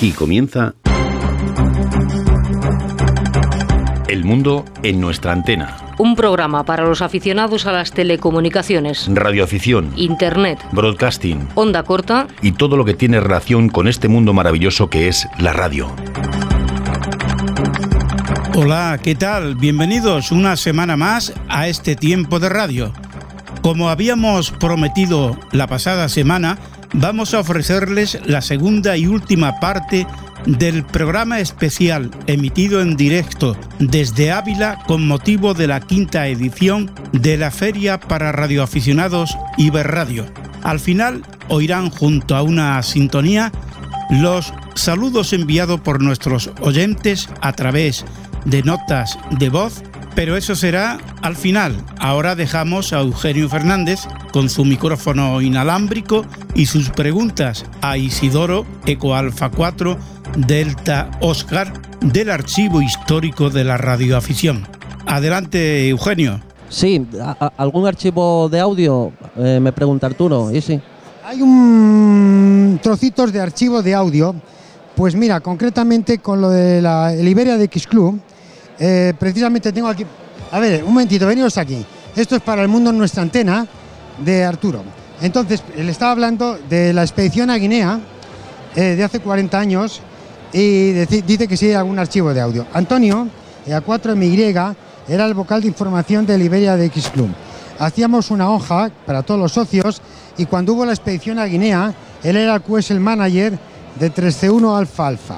Aquí comienza El mundo en nuestra antena. Un programa para los aficionados a las telecomunicaciones, Radioafición, Internet, broadcasting onda corta y todo lo que tiene relación con este mundo maravilloso que es la radio. Hola, ¿qué tal? Bienvenidos una semana más a este tiempo de radio. Como habíamos prometido la pasada semana, vamos a ofrecerles la segunda y última parte del programa especial emitido en directo desde Ávila con motivo de la quinta edición de la Feria para Radioaficionados Iberradio. Al final oirán junto a una sintonía los saludos enviados por nuestros oyentes a través de notas de voz, pero eso será al final. Ahora dejamos a Eugenio Fernández con su micrófono inalámbrico y sus preguntas a Isidoro Eco Alfa 4 Delta Oscar del Archivo Histórico de la Radioafición. Adelante, Eugenio. Sí, ¿algún archivo de audio? Eh, me pregunta Arturo. ¿Y sí? Hay un trocitos de archivo de audio. Pues mira, concretamente con lo de la el Iberia de X Club, eh, precisamente tengo aquí. A ver, un momentito, veniros aquí. Esto es para el mundo en nuestra antena de Arturo. Entonces, le estaba hablando de la expedición a Guinea eh, de hace 40 años y dice que sí hay algún archivo de audio. Antonio, eh, A4MY, era el vocal de información del Iberia de X Club. Hacíamos una hoja para todos los socios y cuando hubo la expedición a Guinea, él era pues el manager de 3C1 Alfa Alfa.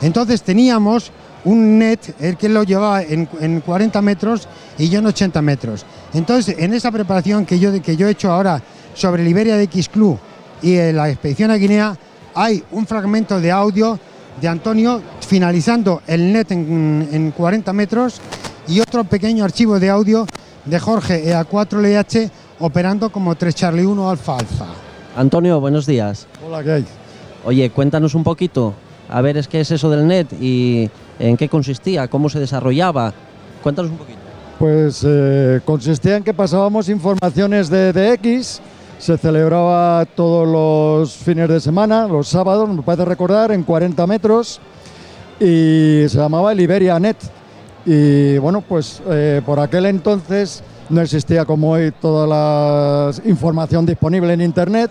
Entonces teníamos un net, el que lo llevaba en, en 40 metros y yo en 80 metros. Entonces, en esa preparación que yo, que yo he hecho ahora sobre el Iberia de X Club y eh, la expedición a Guinea, hay un fragmento de audio de Antonio finalizando el net en, en 40 metros y otro pequeño archivo de audio de Jorge EA4LH operando como 3 Charlie 1 Alfa Alfa. Antonio, buenos días. Hola, ¿qué hay? Oye, cuéntanos un poquito. A ver, es qué es eso del net y en qué consistía, cómo se desarrollaba. Cuéntanos un poquito. Pues eh, consistía en que pasábamos informaciones de DX, se celebraba todos los fines de semana, los sábados, me parece recordar, en 40 metros, y se llamaba el Iberia Net. Y bueno, pues eh, por aquel entonces no existía como hoy toda la información disponible en Internet,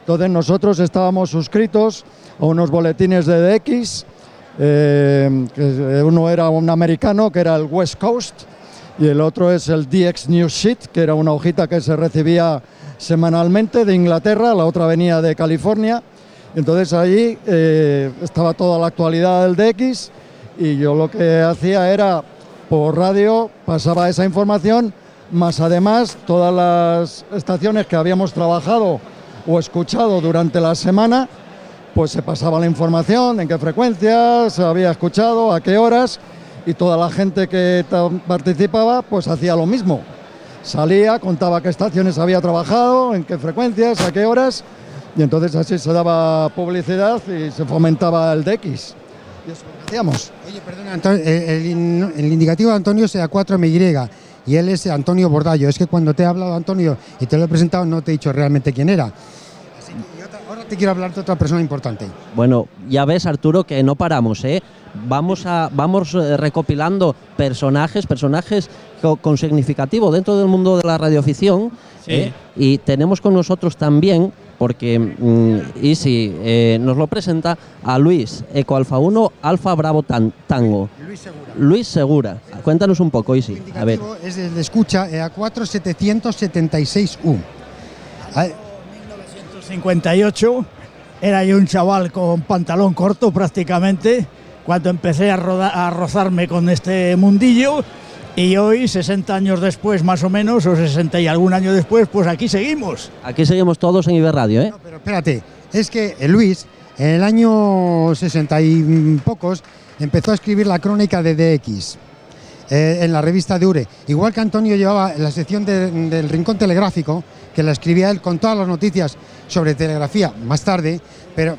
entonces nosotros estábamos suscritos a unos boletines de DX, eh, uno era un americano, que era el West Coast, y el otro es el DX News Sheet, que era una hojita que se recibía semanalmente de Inglaterra, la otra venía de California. Entonces ahí eh, estaba toda la actualidad del DX y yo lo que hacía era por radio pasaba esa información, más además todas las estaciones que habíamos trabajado o escuchado durante la semana, pues se pasaba la información, en qué frecuencias había escuchado, a qué horas, y toda la gente que participaba pues hacía lo mismo. Salía, contaba qué estaciones había trabajado, en qué frecuencias, a qué horas, y entonces así se daba publicidad y se fomentaba el DX. Y eso es lo hacíamos. Oye, perdona, Antonio, eh, el, in- el indicativo de Antonio es A4MY y él es Antonio Bordallo. Es que cuando te he hablado Antonio y te lo he presentado no te he dicho realmente quién era. Así que, y otra- ahora te quiero hablar de otra persona importante. Bueno, ya ves, Arturo, que no paramos, ¿eh? Vamos, a, vamos eh, recopilando personajes, personajes co- con significativo dentro del mundo de la radioafición. ¿eh? Y tenemos con nosotros también, porque mm, Isi eh, nos lo presenta, a Luis, Eco Alfa 1, Alfa Bravo Tan- Tango. Luis Segura. Luis Segura. Cuéntanos un poco, Isi. El A ver. es el de escucha E A4776U. Ah, 58 era yo un chaval con pantalón corto prácticamente cuando empecé a, roda- a rozarme con este mundillo y hoy, 60 años después más o menos, o 60 y algún año después, pues aquí seguimos. Aquí seguimos todos en Iberradio, ¿eh? No, pero espérate, es que eh, Luis, en el año 60 y pocos, empezó a escribir la crónica de DX eh, en la revista de Ure. Igual que Antonio llevaba la sección de- del Rincón Telegráfico, que la escribía él con todas las noticias sobre telegrafía más tarde, pero,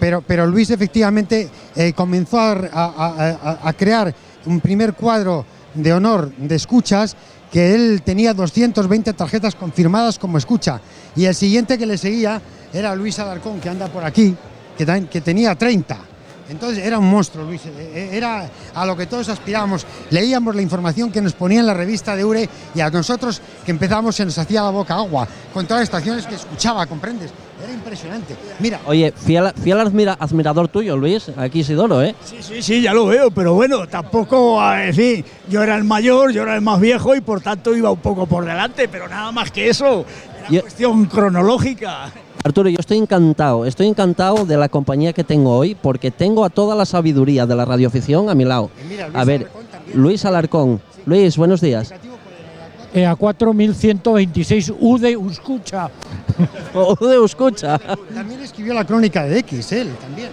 pero, pero Luis efectivamente eh, comenzó a, a- a- crear un primer cuadro de honor de escuchas que él tenía 220 tarjetas confirmadas como escucha. Y el siguiente que le seguía era Luis Alarcón que anda por aquí que, que tenía 30 Entonces era un monstruo, Luis. eh, eh, Era a lo que todos aspirábamos. Leíamos la información que nos ponía en la revista de URE y a nosotros que empezamos se nos hacía la boca agua con todas las estaciones que escuchaba, ¿comprendes? Era impresionante. Mira, Oye, fiel, fiel admira- admirador tuyo, Luis, aquí Isidoro, ¿eh? Sí, sí, sí, ya lo veo, pero bueno, tampoco, en fin, yo era el mayor, yo era el más viejo y por tanto iba un poco por delante, pero nada más que eso, era Yo- cuestión cronológica. Arturo, yo estoy encantado, estoy encantado de la compañía que tengo hoy porque tengo a toda la sabiduría de la radioficción a mi lado. Mira, Luis a ver, Alarcón. Luis Alarcón. Luis, buenos días. Eh, a 4126 U de Uscucha. Ode, escucha. también escribió la crónica de X, él también.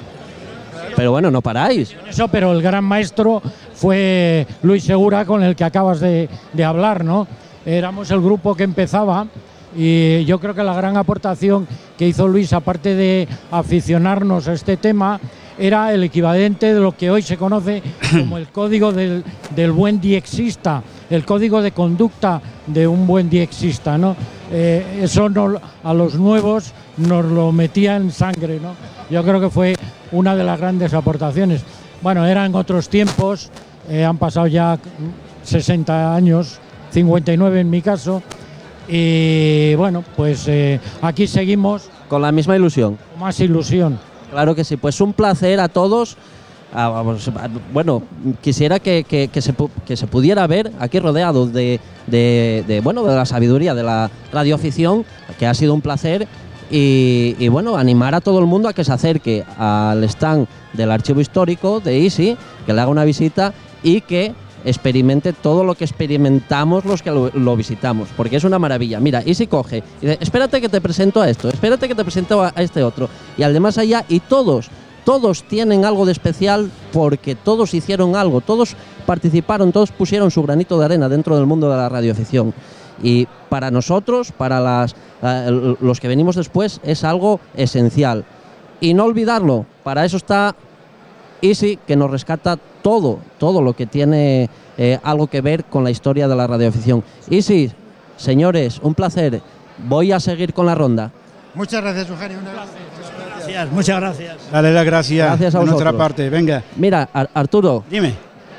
Pero bueno, no paráis. Eso, pero el gran maestro fue Luis Segura, con el que acabas de, de hablar, ¿no? Éramos el grupo que empezaba y yo creo que la gran aportación que hizo Luis, aparte de aficionarnos a este tema, era el equivalente de lo que hoy se conoce como el código del, del buen diexista, el código de conducta de un buen diexista, ¿no? Eh, eso no- a los nuevos nos lo metía en sangre, ¿no? Yo creo que fue una de las grandes aportaciones. Bueno, eran otros tiempos, eh, han pasado ya 60 años, 59 en mi caso, y bueno, pues eh, aquí seguimos Con la misma ilusión. con más ilusión. Claro que sí, pues un placer a todos. Ah, vamos, ah, bueno, quisiera que, que- que se, que se pudiera ver aquí rodeados de, de- de, bueno, de la sabiduría de la radioafición, que ha sido un placer. Y, y, bueno, animar a todo el mundo a que se acerque al stand del archivo histórico de Easy, que le haga una visita y que experimente todo lo que experimentamos los que lo, visitamos, porque es una maravilla. Mira, Easy coge y dice, espérate que te presento a esto, espérate que te presento a, este otro, y al allá, y todos, todos tienen algo de especial porque todos hicieron algo, todos participaron, todos pusieron su granito de arena dentro del mundo de la radioficción. Y para nosotros, para las, eh, los que venimos después, es algo esencial. Y no olvidarlo, para eso está Easy, que nos rescata todo, todo lo que tiene eh, algo que ver con la historia de la radioafición. Easy, señores, un placer. Voy a seguir con la ronda. Muchas gracias, Eugenio. Gracias, muchas gracias. Dale las gracias, Gracias a nuestra vosotros. parte. Venga, Mira, Ar- Arturo, dime.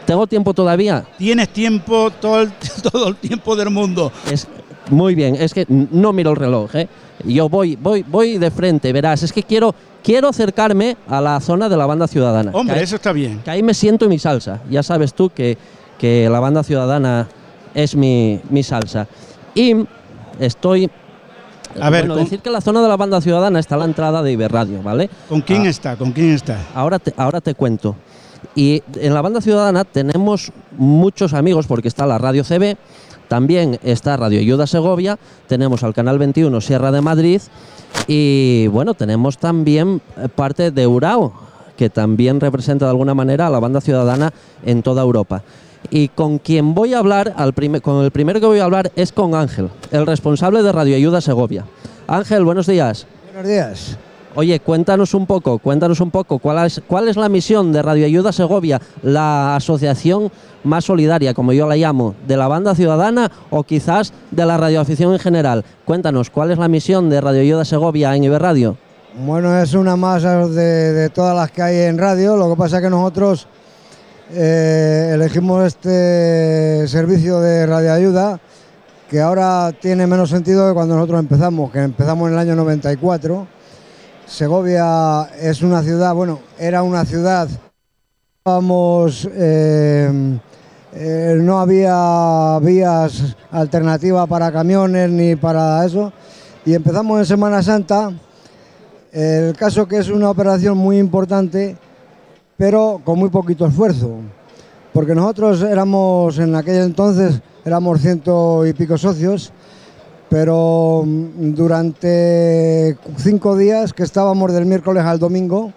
tengo tiempo todavía. Tienes tiempo, todo el, todo el tiempo del mundo. Es muy bien, es que no miro el reloj, ¿eh? Yo voy, voy, voy de frente, verás, es que quiero, quiero acercarme a la zona de la banda ciudadana. Hombre, ahí, eso está bien. que ahí me siento en mi salsa. Ya sabes tú que, que la banda ciudadana es mi, mi salsa. Y estoy. A ver, bueno, con- decir que la zona de la banda ciudadana está a la entrada de Iberradio, ¿vale? ¿Con quién Ah. está? ¿Con quién está? Ahora te, ahora te cuento. Y en la banda ciudadana tenemos muchos amigos porque está la Radio CB, también está Radio Ayuda Segovia, tenemos al Canal 21 Sierra de Madrid y bueno, tenemos también parte de Urao, que también representa de alguna manera a la banda ciudadana en toda Europa. Y con quien voy a hablar, con el primero que voy a hablar es con Ángel, el responsable de Radio Ayuda Segovia. Ángel, buenos días. Buenos días. Oye, cuéntanos un poco, cuéntanos un poco, ¿cuál es, cuál es la misión de Radio Ayuda Segovia, la asociación más solidaria, como yo la llamo, de la banda ciudadana o quizás de la radioafición en general? Cuéntanos, ¿cuál es la misión de Radio Ayuda Segovia en Iberradio? Bueno, es una de, de todas las que hay en radio. Lo que pasa es que nosotros eh, elegimos este servicio de radioayuda que ahora tiene menos sentido que cuando nosotros empezamos, que empezamos en el año 94. Segovia es una ciudad, bueno, era una ciudad, vamos, eh, eh, no había vías alternativas para camiones ni para eso. Y empezamos en Semana Santa. El caso que es una operación muy importante, pero con muy poquito esfuerzo. Porque nosotros éramos, en aquel entonces, éramos ciento y pico socios, pero mm, durante cinco días que estábamos del miércoles al domingo,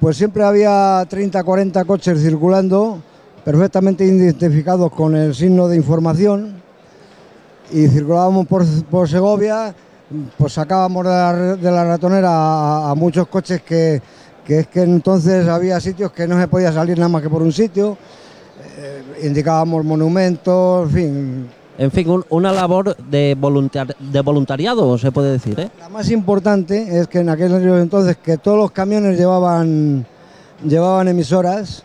pues siempre había 30, 40 coches circulando, perfectamente identificados con el signo de información, y circulábamos por, Segovia, pues sacábamos de la, ratonera a, muchos coches que, que es que entonces había sitios que no se podía salir nada más que por un sitio, eh, indicábamos monumentos, en fin, En fin, un- una labor de, voluntar- de voluntariado, se puede decir, ¿eh? La más importante es que en aquel entonces que todos los camiones llevaban llevaban emisoras,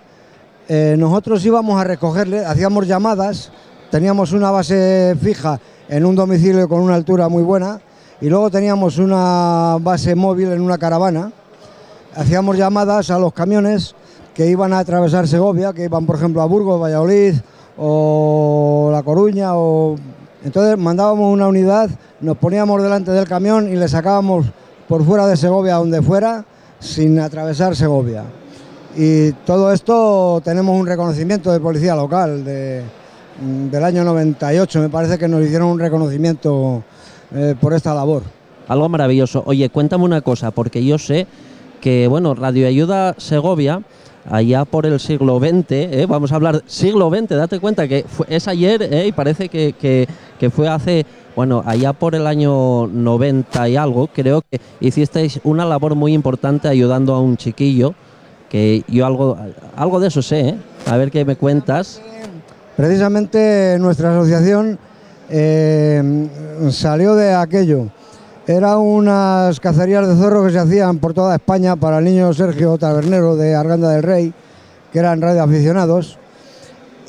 eh, nosotros íbamos a recogerle, hacíamos llamadas, teníamos una base fija en un domicilio con una altura muy buena y luego teníamos una base móvil en una caravana. Hacíamos llamadas a los camiones que iban a atravesar Segovia, que iban por ejemplo a Burgos, Valladolid o La Coruña o entonces mandábamos una unidad, nos poníamos delante del camión y le sacábamos por fuera de Segovia donde fuera sin atravesar Segovia. Y todo esto tenemos un reconocimiento de policía local de, del año 98, me parece que nos hicieron un reconocimiento eh, por esta labor. Algo maravilloso. Oye, cuéntame una cosa, porque yo sé que, bueno, Radio Ayuda Segovia, allá por el siglo XX, ¿eh? vamos a hablar siglo XX, date cuenta que es ayer ¿eh? y parece que, que, fue hace, bueno, allá por el año 90 y algo, creo que hicisteis una labor muy importante ayudando a un chiquillo, que yo algo, algo de eso sé, ¿eh? a ver qué me cuentas. Precisamente nuestra asociación salió de aquello. Eran unas cacerías de zorro que se hacían por toda España para el niño Sergio Tabernero de Arganda del Rey, que eran radioaficionados,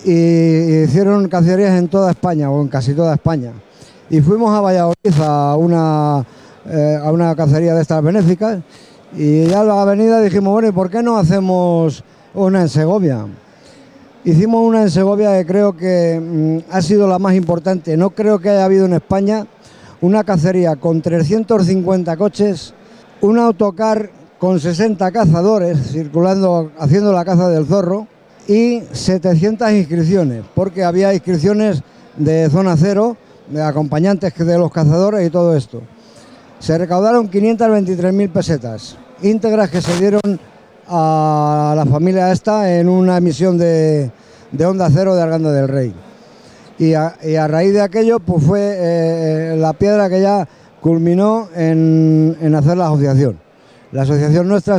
y hicieron cacerías en toda España, o en casi toda España. Y fuimos a Valladolid a una, eh, a una cacería de estas benéficas, y ya en la avenida dijimos, bueno, ¿y por qué no hacemos una en Segovia? Hicimos una en Segovia que creo que mm, ha sido la más importante. No creo que haya habido en España una cacería con 350 coches, un autocar con 60 cazadores circulando, haciendo la caza del zorro y 700 inscripciones, porque había inscripciones de zona cero, de acompañantes de los cazadores y todo esto. Se recaudaron 523.000 pesetas, íntegras que se dieron a la familia esta en una emisión de, de Onda Cero de Arganda del Rey. Y a, raíz de aquello, pues fue eh, la piedra que ya culminó en, hacer la asociación. La asociación nuestra,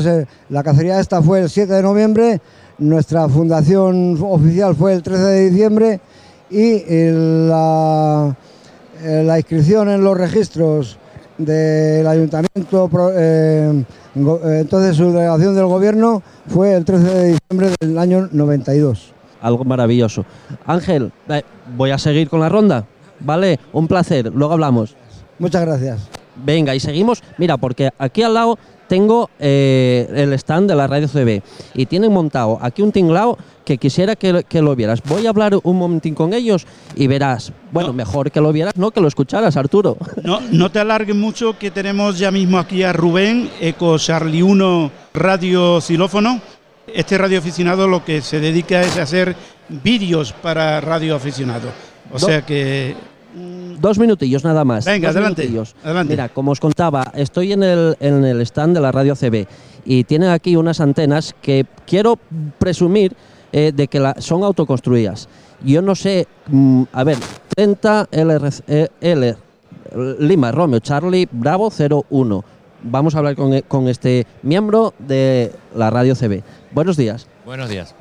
la cacería esta fue el 7 de noviembre, nuestra fundación oficial fue el 13 de diciembre y la, eh, la inscripción en los registros del ayuntamiento, eh, entonces su delegación del gobierno fue el 13 de diciembre del año 92. Algo maravilloso. Ángel, eh, voy a seguir con la ronda, ¿vale? Un placer, luego hablamos. Muchas gracias. Venga, y seguimos. Mira, porque aquí al lado tengo eh, el stand de la radio CB y tienen montado aquí un tinglao que quisiera que, que, lo vieras. Voy a hablar un momentín con ellos y verás. Bueno, no. mejor que lo vieras, no que lo escucharas, Arturo. No, no te alargues mucho, que tenemos ya mismo aquí a Rubén, Eco Charlie 1 Radio Xilófono. Este radio aficionado lo que se dedica es a hacer vídeos para radio aficionado. O Do sea que Dos minutillos nada más. Venga, adelante, adelante, Mira, como os contaba, estoy en el, en el stand de la radio CB y tienen aquí unas antenas que quiero presumir eh, de que la, son autoconstruidas. Yo no sé, mmm, a ver, 30 LR, L, Lima, Romeo, Charlie, Bravo 01. Vamos a hablar con, con este miembro de la radio CB. Buenos días. Buenos días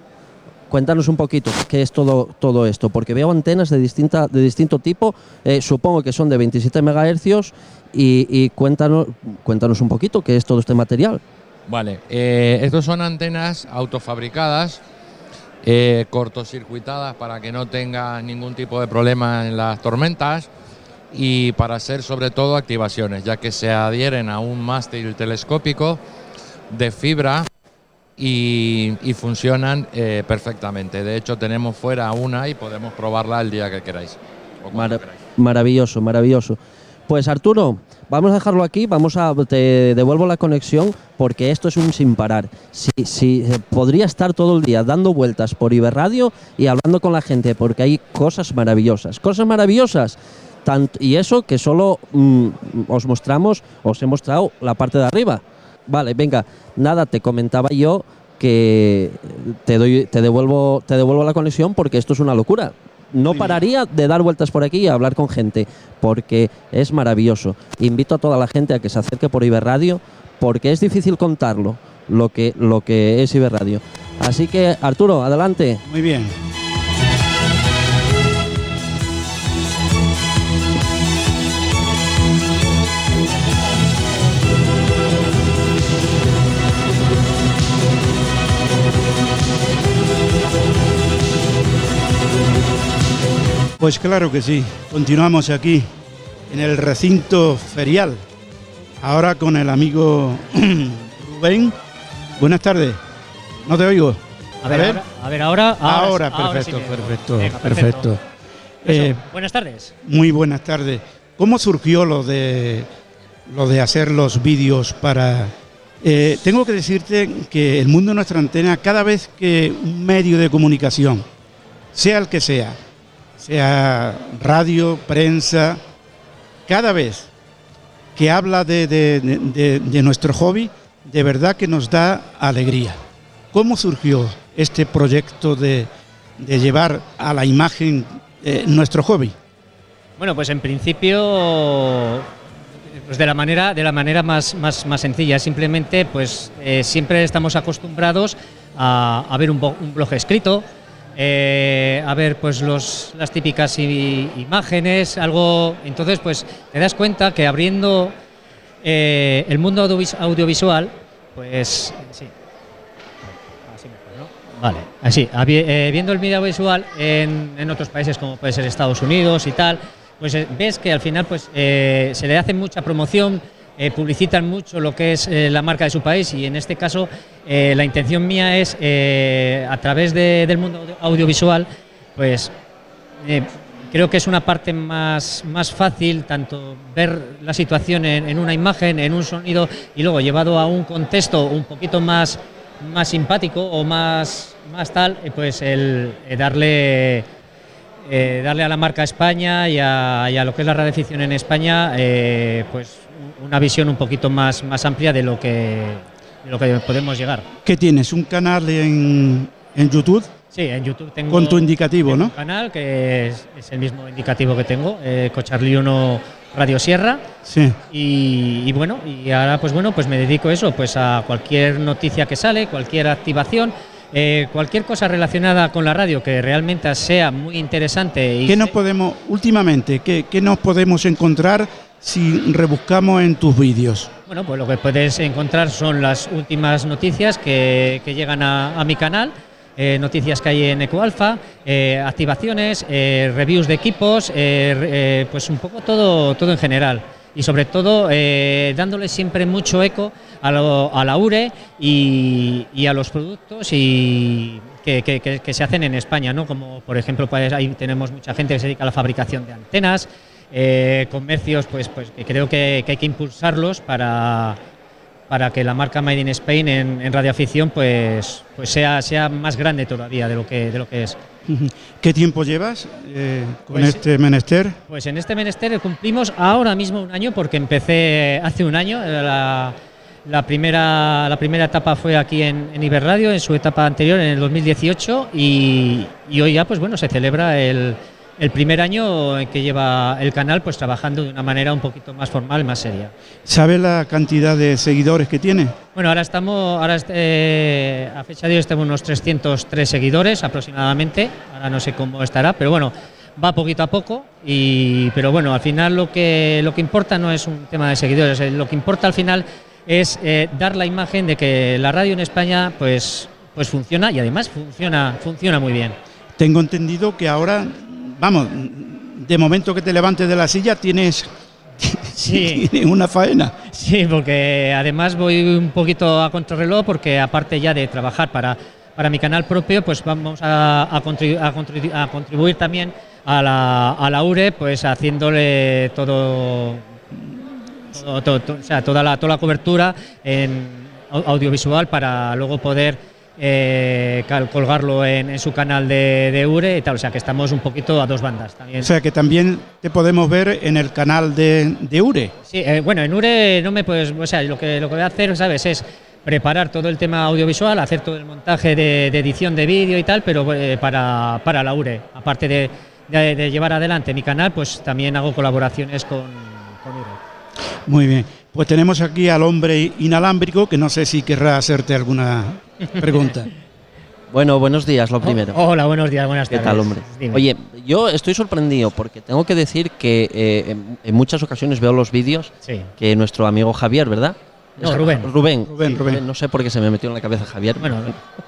cuéntanos un poquito qué es todo, todo esto, porque veo antenas de, distinta, de distinto tipo, eh, supongo que son de 27 MHz y, y, cuéntanos, cuéntanos un poquito qué es todo este material. Vale, eh, estos son antenas autofabricadas, eh, cortocircuitadas para que no tenga ningún tipo de problema en las tormentas y para hacer sobre todo activaciones, ya que se adhieren a un mástil telescópico de fibra y, y funcionan eh, perfectamente. De hecho, tenemos fuera una y podemos probarla el día que queráis. Queráis. Maravilloso, maravilloso. Pues Arturo, vamos a dejarlo aquí, vamos a te devuelvo la conexión porque esto es un sin parar. Si, si podría estar todo el día dando vueltas por Iberradio y hablando con la gente porque hay cosas maravillosas, cosas maravillosas. Y eso que solo mmm, os mostramos, os he mostrado la parte de arriba. Vale, venga, nada, te comentaba yo que te doy, te devuelvo, te devuelvo la conexión porque esto es una locura. No pararía de dar vueltas por aquí y hablar con gente, porque es maravilloso. Invito a toda la gente a que se acerque por Iberradio, porque es difícil contarlo, lo que, lo que es Iberradio. Así que, Arturo, adelante. Muy bien. Pues claro que sí. Continuamos aquí en el recinto ferial. Ahora con el amigo Rubén. Buenas tardes. No te oigo. A ver, ahora. A ver, ahora, ahora, perfecto, sí perfecto, Venga, perfecto. Eso. Eh, Buenas tardes. Muy buenas tardes. ¿Cómo surgió lo de lo de hacer los vídeos para? eh, tengo que decirte que el mundo de nuestra antena, cada vez que un medio de comunicación, sea el que sea, sea radio, prensa, cada vez que habla de, de- de- nuestro hobby, de verdad que nos da alegría. ¿Cómo surgió este proyecto de, llevar a la imagen eh, nuestro hobby? Bueno, pues en principio, pues de la manera, de la manera más, más, más sencilla. Simplemente, pues eh, siempre estamos acostumbrados a, a ver un, un blog escrito, eh, a ver pues los, las típicas imágenes, algo. Entonces, pues te das cuenta que abriendo eh, el mundo audiovis- audiovisual, pues sí. Así mejor, ¿no? Vale, así, eh, viendo el medio audiovisual en, en otros países como puede ser Estados Unidos y tal, pues eh, ves que al final pues se le hace mucha promoción, eh, publicitan mucho lo que es eh, la marca de su país y en este caso eh, la intención mía es a través de- del mundo audio- audiovisual pues creo que es una parte más, más fácil, tanto ver la situación en, una imagen, en un sonido, y luego llevado a un contexto un poquito más, más simpático o más, más tal, pues el darle, eh, darle a la marca España y a, y a lo que es la radioficción en España, eh, pues una visión un poquito más, más amplia de lo que, de lo que podemos llegar. ¿Qué tienes? ¿Un canal en, en YouTube? Sí, en YouTube tengo. Con tu indicativo, tengo ¿no? Un canal que es, es el mismo indicativo que tengo, eh, Cocharli 1 Radio Sierra. Sí. Y, y bueno, y ahora pues bueno, pues me dedico a eso, pues a cualquier noticia que sale, cualquier activación, eh, cualquier cosa relacionada con la radio que realmente sea muy interesante. Y ¿Qué nos podemos, últimamente, qué, qué nos podemos encontrar si rebuscamos en tus vídeos? Bueno, pues lo que puedes encontrar son las últimas noticias que, que llegan a, a mi canal. eh, noticias que hay en EcoAlfa, eh, activaciones, eh, reviews de equipos, pues un poco todo, todo en general. Y sobre todo dándole siempre mucho eco a, lo- a la URE y, y a los productos y que, que- que- que se hacen en España, ¿no? Como por ejemplo, pues ahí tenemos mucha gente que se dedica a la fabricación de antenas, eh, comercios, pues, pues que creo que, que hay que impulsarlos para, para que la marca Made in Spain en, en radioafición pues, pues sea, sea más grande todavía de lo que, de lo que es. ¿Qué tiempo llevas eh, con Pues- este menester? Pues en este menester cumplimos ahora mismo un año porque empecé hace un año. eh, La, la primera, la primera etapa fue aquí en, en Iberradio, en su etapa anterior, en el 2018, y, y hoy ya pues bueno, se celebra el, el primer año en que lleva el canal pues trabajando de una manera un poquito más formal, más seria. ¿Sabes la cantidad de seguidores que tiene? Bueno, ahora estamos, ahora eh, a fecha de hoy estamos unos 303 seguidores aproximadamente, ahora no sé cómo estará, pero bueno, va poquito a poco, y, pero bueno, al final lo que, lo que importa no es un tema de seguidores, eh, lo que importa al final es eh, dar la imagen de que la radio en España pues, pues funciona y además funciona, funciona muy bien. Tengo entendido que ahora, vamos, de momento que te levantes de la silla tienes, Sí. una faena. Sí, porque además voy un poquito a contrarreloj porque aparte ya de trabajar para, para mi canal propio, pues vamos a, a, contribu- a contribu- a contribuir también a la, a la URE, pues haciéndole todo, todo- todo- todo- o sea, toda la, toda la cobertura en au- audiovisual para luego poder eh, colgarlo en, en su canal de, de URE y tal, o sea que estamos un poquito a dos bandas también. O sea que también te podemos ver en el canal de, de URE. Sí, eh, bueno, en URE no me puedes, o sea, lo que, lo que voy a hacer, ¿sabes? Es preparar todo el tema audiovisual, hacer todo el montaje de, de edición de vídeo y tal, pero eh, para, para la URE. Aparte de, de- llevar adelante mi canal, pues también hago colaboraciones con. Muy bien. Pues tenemos aquí al hombre inalámbrico que no sé si querrá hacerte alguna pregunta. Bueno, buenos días, lo primero. Hola, buenos días, buenas ¿Qué tardes. tal, hombre? Dime. Oye, yo estoy sorprendido porque tengo que decir que eh, en, en muchas ocasiones veo los vídeos Sí. que nuestro amigo Javier, ¿verdad? No, Es- Rubén. Rubén. Rubén, sí, Rubén. No sé por qué se me metió en la cabeza Javier. Bueno,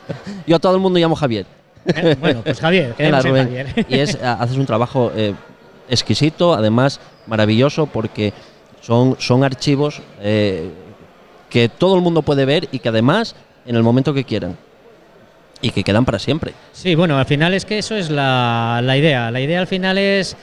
yo a todo el mundo llamo Javier. Eh, bueno, pues Javier, Hola, Rubén. Javier. Y es, ha- haces un trabajo eh, exquisito, además maravilloso, porque son, son archivos eh, que todo el mundo puede ver y que además en el momento que quieran. Y que quedan para siempre. Sí, bueno, al final es que eso es la, la idea. La idea al final es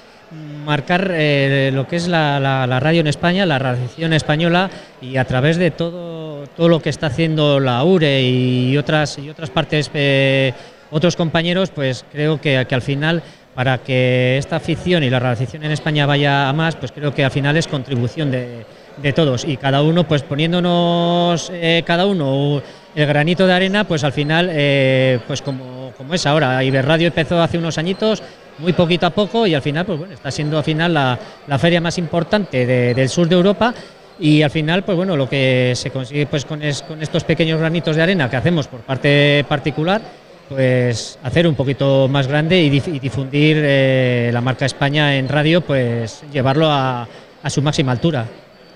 marcar eh, lo que es la, la- radio en España, la radiación española y a través de todo, todo lo que está haciendo la URE y otras, y otras partes, eh, otros compañeros, pues creo que, que al final para que esta afición y la radiación en España vaya a más, pues creo que al final es contribución de, de todos. Y cada uno pues poniéndonos eh, cada uno el granito de arena pues al final eh, pues como, como es ahora. Iberradio empezó hace unos añitos muy poquito a poco y al final pues bueno está siendo al final la, la feria más importante de- del sur de Europa. Y al final pues bueno lo que se consigue pues con, con estos pequeños granitos de arena que hacemos por parte particular pues hacer un poquito más grande y, dif- y difundir eh, la marca España en radio pues llevarlo a, a su máxima altura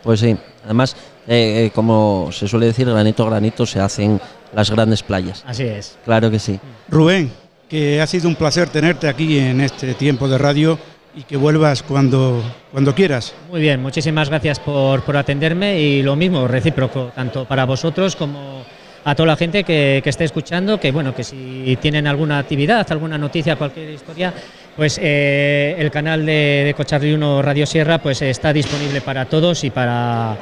Pues sí, además, eh, eh, como se suele decir, granito a granito se hacen las grandes playas. Así es. Claro que sí. Rubén, que ha sido un placer tenerte aquí en este tiempo de radio y que vuelvas cuando, cuando quieras. Muy bien, muchísimas gracias por, por atenderme y lo mismo, recíproco, tanto para vosotros como a toda la gente que, que esté escuchando, que bueno, que si tienen alguna actividad, alguna noticia, cualquier historia, pues eh, el canal de, de Cocharri 1 Radio Sierra pues está disponible para todos y para,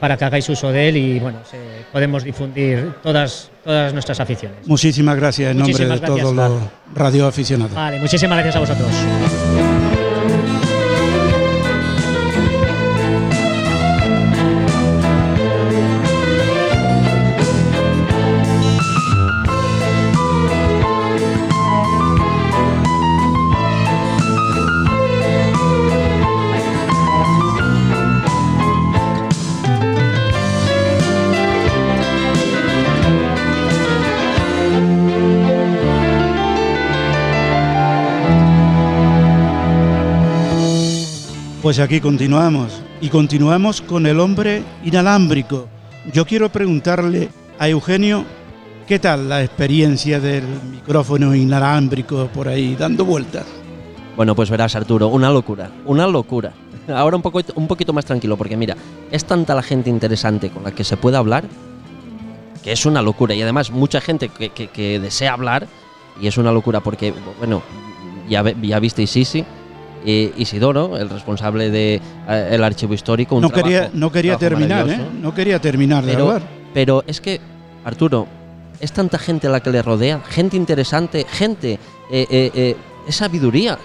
para que hagáis uso de él y bueno, se- podemos difundir todas, todas nuestras aficiones. Muchísimas gracias en nombre de gracias. todos los radioaficionados. Vale, muchísimas gracias a vosotros. Pues aquí continuamos y continuamos con el hombre inalámbrico. Yo quiero preguntarle a Eugenio qué tal la experiencia del micrófono inalámbrico por ahí dando vueltas. Bueno, pues verás, Arturo, una locura, una locura. Ahora un, poco, un poquito más tranquilo, porque mira, es tanta la gente interesante con la que se puede hablar que es una locura. Y además, mucha gente que, que- desea hablar y es una locura porque, bueno, ya, ya visteis Sisi. Eh, Isidoro, el responsable del archivo histórico. Un No quería, no quería terminar, ¿eh? No quería terminar de Pero, hablar. pero es que, Arturo, es tanta gente la que le rodea, gente interesante, gente, eh, eh, eh, es sabiduría.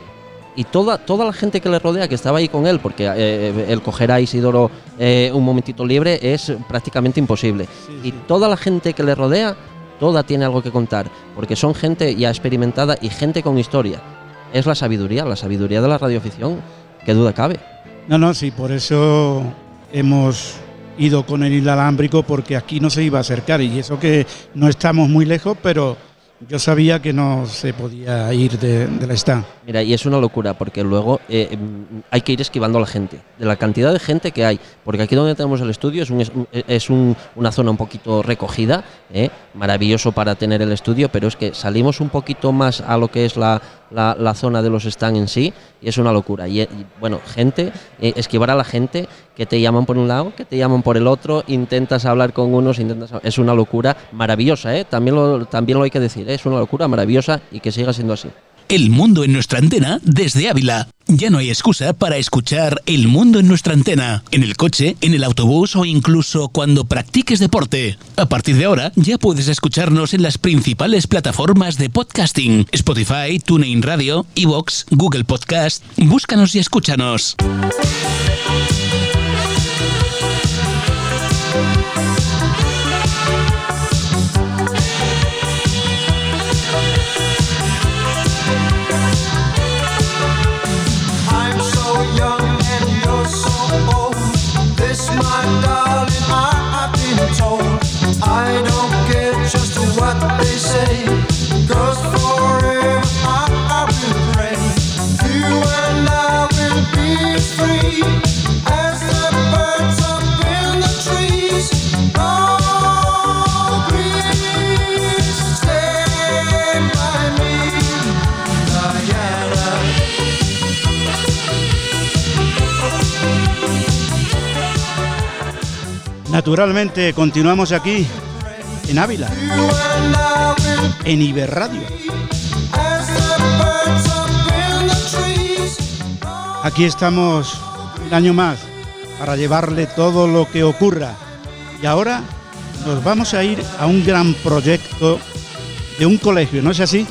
Y toda, toda la gente que le rodea, que estaba ahí con él, porque eh, el coger a Isidoro eh, un momentito libre es prácticamente imposible. y toda la gente que le rodea, toda tiene algo que contar, porque son gente ya experimentada y gente con historia. Es la sabiduría, la sabiduría de la radioficción, qué duda cabe. No, no, sí, por eso hemos ido con el inalámbrico porque aquí no se iba a acercar y eso que no estamos muy lejos, pero yo sabía que no se podía ir de, de la stand. Mira, y es una locura porque luego eh, mm, hay que ir esquivando a la gente, de la cantidad de gente que hay, porque aquí donde tenemos el estudio es, un- es un- es un- una zona un poquito recogida, eh, maravilloso para tener el estudio, pero es que salimos un poquito más a lo que es la, la- la zona de los stands en sí y es una locura. Y, bueno, gente, eh, esquivar a la gente que te llaman por un lado, que te llaman por el otro, intentas hablar con unos, intentas es una locura maravillosa, ¿eh? también, lo, también lo hay que decir, ¿eh? es una locura maravillosa y que siga siendo así. El mundo en nuestra antena desde Ávila. Ya no hay excusa para escuchar El mundo en nuestra antena, en el coche, en el autobús o incluso cuando practiques deporte. A partir de ahora ya puedes escucharnos en las principales plataformas de podcasting: Spotify, TuneIn Radio, Evox, Google Podcast. Búscanos y escúchanos. Naturalmente, continuamos aquí en Ávila, en Iberradio. Aquí estamos un año más para llevarle todo lo que ocurra. Y ahora nos vamos a ir a un gran proyecto de un colegio, ¿no es así?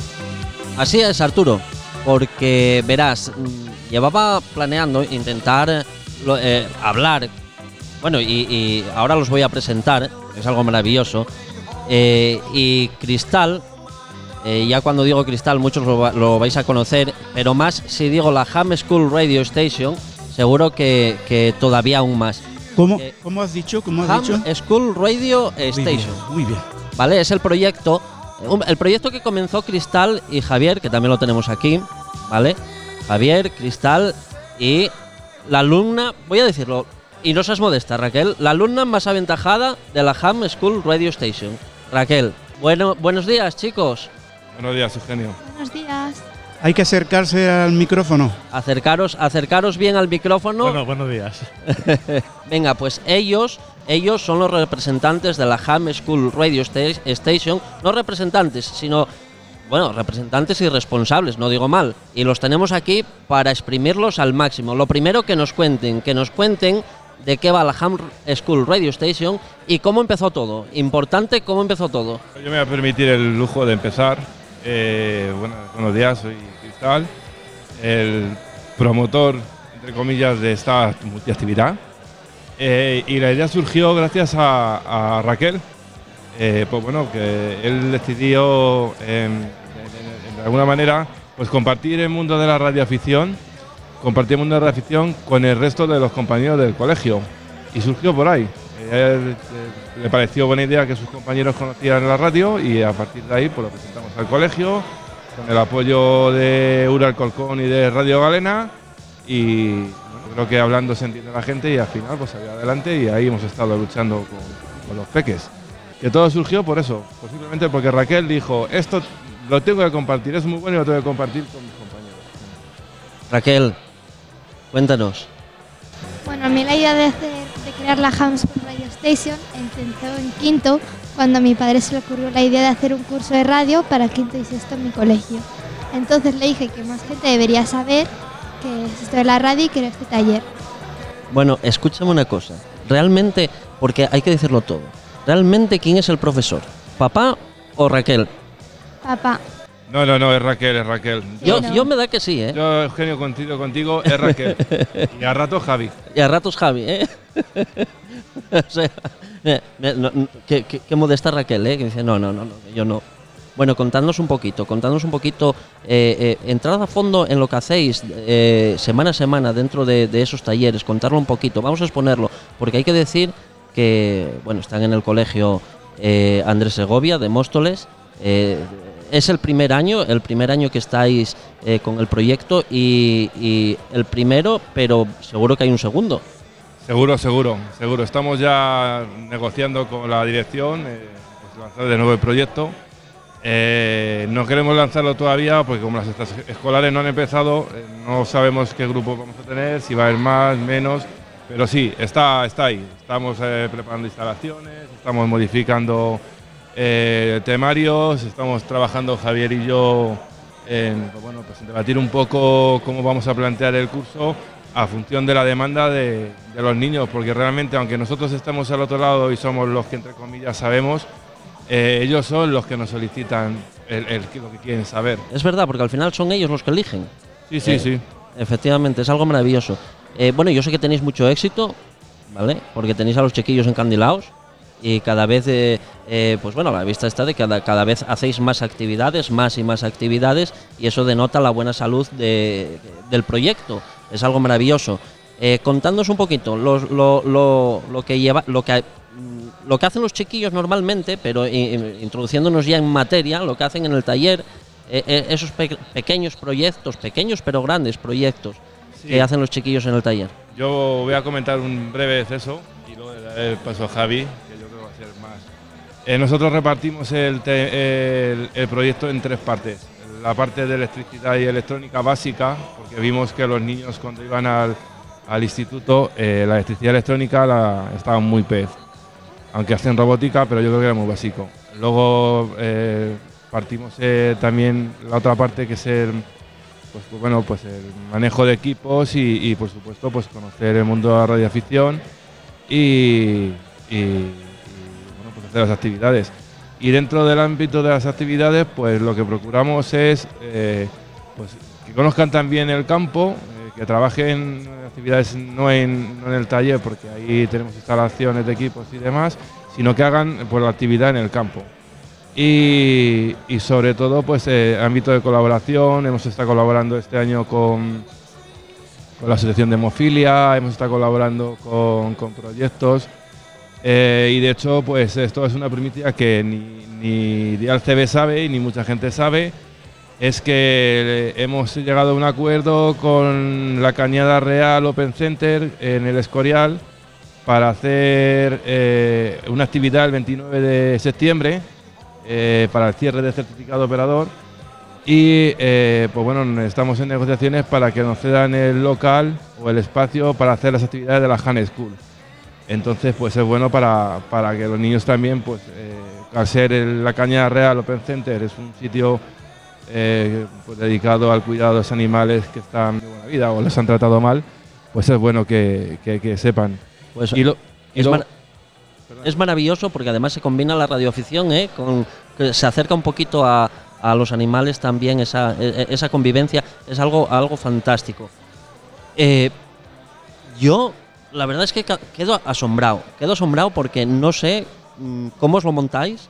Así es, Arturo, porque verás, mm, llevaba planeando intentar eh, hablar, bueno, y, y ahora los voy a presentar, es algo maravilloso, eh, y Cristal, eh, ya cuando digo Cristal muchos lo, lo vais a conocer, pero más si digo la Ham School Radio Station, seguro que, que todavía aún más. ¿Cómo, ¿cómo has dicho? ¿Cómo has Ham dicho? School Radio Muy Station. bien, muy bien. ¿Vale? Es el proyecto. El proyecto que comenzó Cristal y Javier, que también lo tenemos aquí, ¿vale? Javier, Cristal y la alumna, voy a decirlo, y no seas modesta, Raquel, la alumna más aventajada de la Ham School Radio Station. Raquel, bueno, buenos días, chicos. Buenos días, Eugenio. Buenos días. Hay que acercarse al micrófono. Acercaros, acercaros bien al micrófono. Bueno, buenos días. Venga, pues ellos, ellos son los representantes de la Ham School Radio Sta- Station, no representantes, sino bueno, representantes y responsables, no digo mal, y los tenemos aquí para exprimirlos al máximo. Lo primero que nos cuenten, que nos cuenten de qué va la Ham School Radio Station y cómo empezó todo. Importante cómo empezó todo. Yo me voy a permitir el lujo de empezar. Eh, bueno, buenos días, soy Cristal, el promotor, entre comillas, de esta multiactividad. Eh, y la idea surgió gracias a, Raquel. Eh, pues bueno, que él decidió, de, de- de alguna manera, pues compartir el mundo de la radioafición, de la radioafición con el resto de los compañeros del colegio. Y surgió por ahí. Eh, a él, eh, le pareció buena idea que sus compañeros conocieran la radio y a partir de ahí pues lo presentamos al colegio con el apoyo de Ura Alcorcón y de Radio Galena y creo que hablando se entiende la gente y al final pues salió adelante y ahí hemos estado luchando con, con los peques. Que todo surgió por eso, posiblemente porque Raquel dijo, esto lo tengo que compartir, es muy bueno y lo tengo que compartir con mis compañeros. Raquel, cuéntanos. Bueno, a mí la idea de, hacer, de crear la Ham School Radio Station empezó en quinto, cuando a mi padre se le ocurrió la idea de hacer un curso de radio para quinto y sexto en mi colegio. Entonces le dije que más gente debería saber que es esto de la radio y que era este taller. Bueno, escúchame una cosa. Realmente, porque hay que decirlo todo. Realmente, ¿quién es el profesor? ¿Papá o Raquel? Papá, No, no, no, es Raquel, es Raquel. Yo, yo me da que sí, ¿eh? Yo, Eugenio, contigo, contigo es Raquel. y a rato Javi. Y a ratos Javi, ¿eh? o sea, eh, no, no, qué, qué- qué modesta Raquel, ¿eh? Que dice, no, no, no, no, yo no. Bueno, contadnos un poquito, contadnos un poquito, eh, eh, entrad a fondo en lo que hacéis eh, semana a semana dentro de, de esos talleres, contarlo un poquito, vamos a exponerlo, porque hay que decir que, bueno, están en el colegio eh, Andrés Segovia de Móstoles, eh, es el primer año, el primer año que estáis eh, con el proyecto y, el primero, pero seguro que hay un segundo. Seguro, seguro, seguro. Estamos ya negociando con la dirección, eh, pues lanzar de nuevo el proyecto. Eh, no queremos lanzarlo todavía porque como las escolares no han empezado, eh, no sabemos qué grupo vamos a tener, si va a haber más, menos, pero sí, está, está ahí. Estamos preparando instalaciones, estamos modificando eh, temarios, estamos trabajando Javier y yo en, pues bueno, pues en debatir un poco cómo vamos a plantear el curso a función de la demanda de, de los niños, porque realmente aunque nosotros estemos al otro lado y somos los que entre comillas sabemos, eh, ellos son los que nos solicitan el, el- lo que quieren saber. Es verdad, porque al final son ellos los que eligen. Sí, sí, Eh, sí. Efectivamente, es algo maravilloso. Eh, bueno, yo sé que tenéis mucho éxito, ¿vale? Porque tenéis a los chiquillos encandilados y cada vez, eh, eh, pues bueno, la vista está de que cada, cada vez hacéis más actividades, más y más actividades y eso denota la buena salud de- del proyecto. Es algo maravilloso. Eh, contándonos un poquito lo, lo- lo- lo que lleva, lo que lo que hacen los chiquillos normalmente, pero introduciéndonos ya en materia, lo que hacen en el taller, eh, eh, esos pe- pequeños proyectos, pequeños pero grandes proyectos Sí. que hacen los chiquillos en el taller. Yo voy a comentar un breve exceso y luego le daré el paso a Javi, Eh, nosotros repartimos el, proyecto en tres partes. La parte de electricidad y electrónica básica, porque vimos que los niños cuando iban al, instituto, eh, la electricidad electrónica la, estaban muy pez. aunque hacen robótica, pero yo creo que era muy básico. Luego eh, partimos también la otra parte que es el, pues, bueno, pues el manejo de equipos y, por supuesto pues conocer el mundo de la radioafición y- hacer las actividades. Y dentro del ámbito de las actividades, pues lo que procuramos es eh, pues, que conozcan también el campo, eh, que trabajen en actividades no en, no en el taller, porque ahí tenemos instalaciones de equipos y demás, sino que hagan pues, la actividad en el campo. Y, y sobre todo, pues eh, ámbito de colaboración, hemos estado colaborando este año con, con la Asociación de Hemofilia, hemos estado colaborando con, con proyectos eh, y de hecho, pues esto es una primicia que ni, ni CB sabe y ni mucha gente sabe. Es que eh, hemos llegado a un acuerdo con la Cañada Real Open Center en el Escorial para hacer eh, una actividad el 29 de septiembre para el cierre del certificado operador. Y pues bueno, estamos en negociaciones para que nos cedan el local o el espacio para hacer las actividades de la Han School. Entonces, pues es bueno para, para que los niños también, pues eh, al ser el- la Cañada Real Open Center, es un sitio eh, pues, dedicado al cuidado de los animales que están de buena vida o les han tratado mal, pues es bueno que, que- que sepan. Pues Y lo- y es, luego- mar- es maravilloso porque además se combina la radioafición, ¿eh? Con, que se acerca un poquito a, a los animales también, esa, e- e- esa convivencia, es algo, algo fantástico. Yo, la verdad es que quedo asombrado, quedo asombrado porque no sé mm, cómo os lo montáis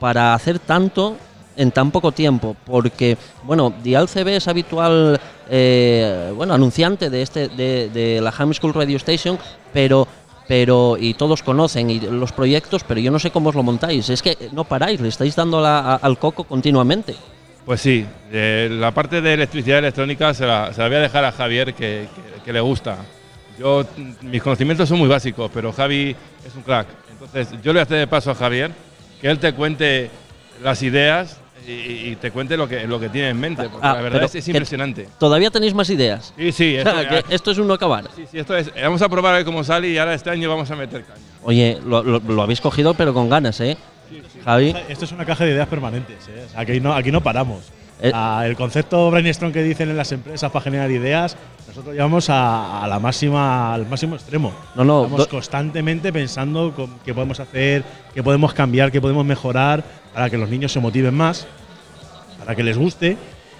para hacer tanto en tan poco tiempo, porque bueno, Dial CB es habitual, eh, bueno, anunciante de este, de, de la Ham School Radio Station, pero, pero y todos conocen y los proyectos, pero yo no sé cómo os lo montáis. Es que no paráis, le estáis dando la- a- al coco continuamente. Pues sí, eh, la parte de electricidad electrónica se la, se la voy a dejar a Javier que, que- que le gusta. Yo, mis conocimientos son muy básicos, pero Javi es un crack. Entonces, yo le voy a hacer de paso a Javier, que él te cuente las ideas y, y te cuente lo que, lo que tiene en mente, porque Ah, la verdad es, impresionante. Todavía tenéis más ideas. Sí, sí, O esto, sea, que esto es un no acabar. sí, sí, esto es, vamos a probar a ver cómo sale y ahora este año vamos a meter caña. Oye, lo, lo- lo habéis cogido, pero con ganas, ¿eh? Javi. Esto es una caja de ideas permanentes. ¿eh? Aquí, no, aquí no paramos. Eh. Ah, el concepto brainstorm que dicen en las empresas para generar ideas, nosotros llevamos a, a la máxima, al máximo extremo. No, no, Estamos do- constantemente pensando con qué podemos hacer, qué podemos cambiar, qué podemos mejorar para que los niños se motiven más, para que les guste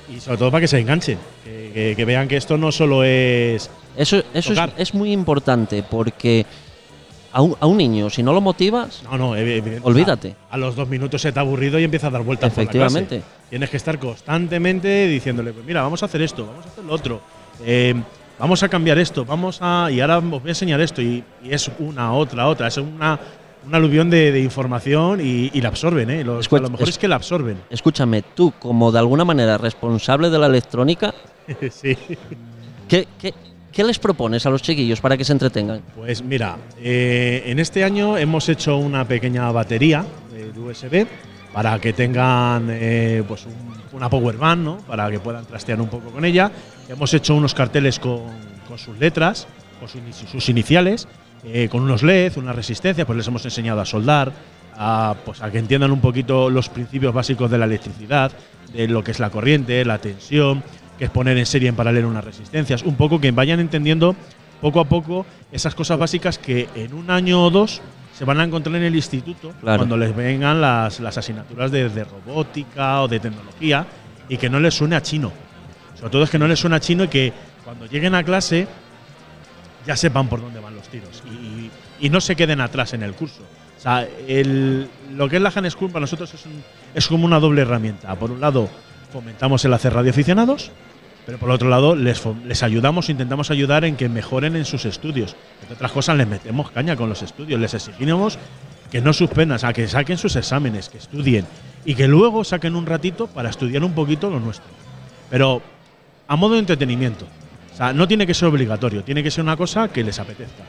y sobre todo para que se enganchen, que, que- que vean que esto no solo es Eso, eso es, es muy importante porque a un, a un niño, si no lo motivas, No, no. Olvídate. A, a los dos minutos se te ha aburrido y empieza a dar vueltas por la Efectivamente. clase. Tienes que estar constantemente diciéndole, pues mira, vamos a hacer esto, vamos a hacer lo otro, eh, vamos a cambiar esto, vamos a. Y ahora os voy a enseñar esto. Y, y es una, otra, otra. Es una, un aluvión de, de información y, y la absorben, ¿eh? Los- Escucha- a lo mejor es- es que la absorben. escúchame, tú como de alguna manera responsable de la electrónica, sí. ¿qué, qué, qué les propones a los chiquillos para que se entretengan? Pues mira, eh, en este año hemos hecho una pequeña batería de USB para que tengan eh, pues un- una power band, ¿no? para que puedan trastear un poco con ella. Hemos hecho unos carteles con, con sus letras, con sus iniciales, eh, con unos LED, una resistencia, pues les hemos enseñado a soldar, a, pues a que entiendan un poquito los principios básicos de la electricidad, de lo que es la corriente, la tensión, que es poner en serie en paralelo unas resistencias, un poco que vayan entendiendo poco a poco esas cosas básicas que en un año o dos se van a encontrar en el instituto Claro. cuando les vengan las, las asignaturas de, de robótica o de tecnología y que no les suene a chino. Sobre todo es que no les suene a chino y que cuando lleguen a clase ya sepan por dónde van los tiros y, y no se queden atrás en el curso. O sea, el- lo que es la Han School para nosotros es, un- es como una doble herramienta. Por un lado, fomentamos el hacer radioaficionados, pero por otro lado, les, les ayudamos, intentamos ayudar en que mejoren en sus estudios. Entre otras cosas, les metemos caña con los estudios, les exigimos que no suspendan, o sea, que saquen sus exámenes, que estudien y que luego saquen un ratito para estudiar un poquito lo nuestro. Pero a modo de entretenimiento. O sea, no tiene que ser obligatorio, tiene que ser una cosa que les apetezca.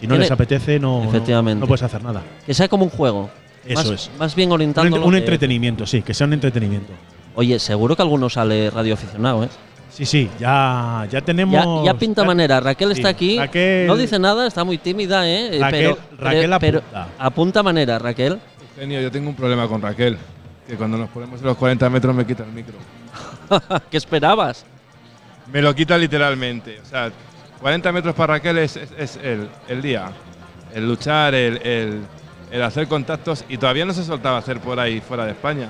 Si no les apetece, no, Efectivamente. no puedes hacer nada. Que sea como un juego. Eso más, es. Más bien Un, orientando. ent- un entretenimiento, sí, que sea un entretenimiento. Oye, seguro que alguno sale radioaficionado, ¿eh? Sí, sí, ya, ya tenemos. Ya, ya pinta manera. Raquel Sí, está aquí. Raquel- no dice nada, está muy tímida, ¿eh? Raquel- pero, Raquel pero- apunta. apunta manera, Raquel. Eugenio, yo tengo un problema con Raquel. Que cuando nos ponemos en los 40 metros me quita el micro. ¿Qué esperabas? Me lo quita literalmente. O sea, 40 metros para Raquel es, es- es el, el día. El luchar, el, el- el hacer contactos. Y todavía no se soltaba hacer por ahí fuera de España.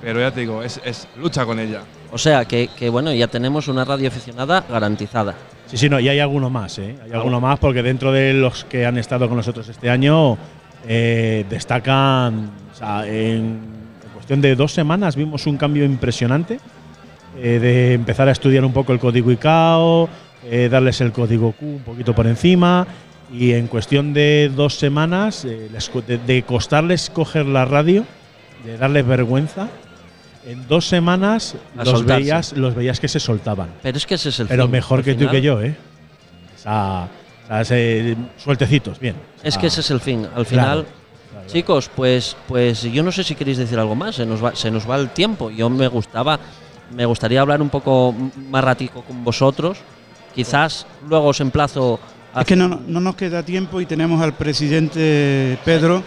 Pero ya te digo, es, es lucha con ella. O sea, que, que, bueno, ya tenemos una radio aficionada garantizada. Sí, sí, no, y hay alguno más, ¿eh? Hay alguno más porque dentro de los que han estado con nosotros este año eh, destacan, o sea, en, cuestión de dos semanas vimos un cambio impresionante eh, de empezar a estudiar un poco el código ICAO, eh, darles el código Q un poquito por encima y en cuestión de dos semanas eh, de costarles coger la radio, de darles vergüenza. En dos semanas A los soltarse. veías, los veías que se soltaban. Pero es que ese es el Pero fin, mejor que tú que yo, ¿eh? O sea, o sea, ese- sueltecitos, bien. O Es que ese es el fin. Al final, claro. chicos, pues, pues yo no sé si queréis decir algo más. Se nos va, se nos va el tiempo. Yo me gustaba, me gustaría hablar un poco m- más ratico con vosotros. Quizás luego os emplazo. A Es que no, no nos queda tiempo y tenemos al presidente Pedro.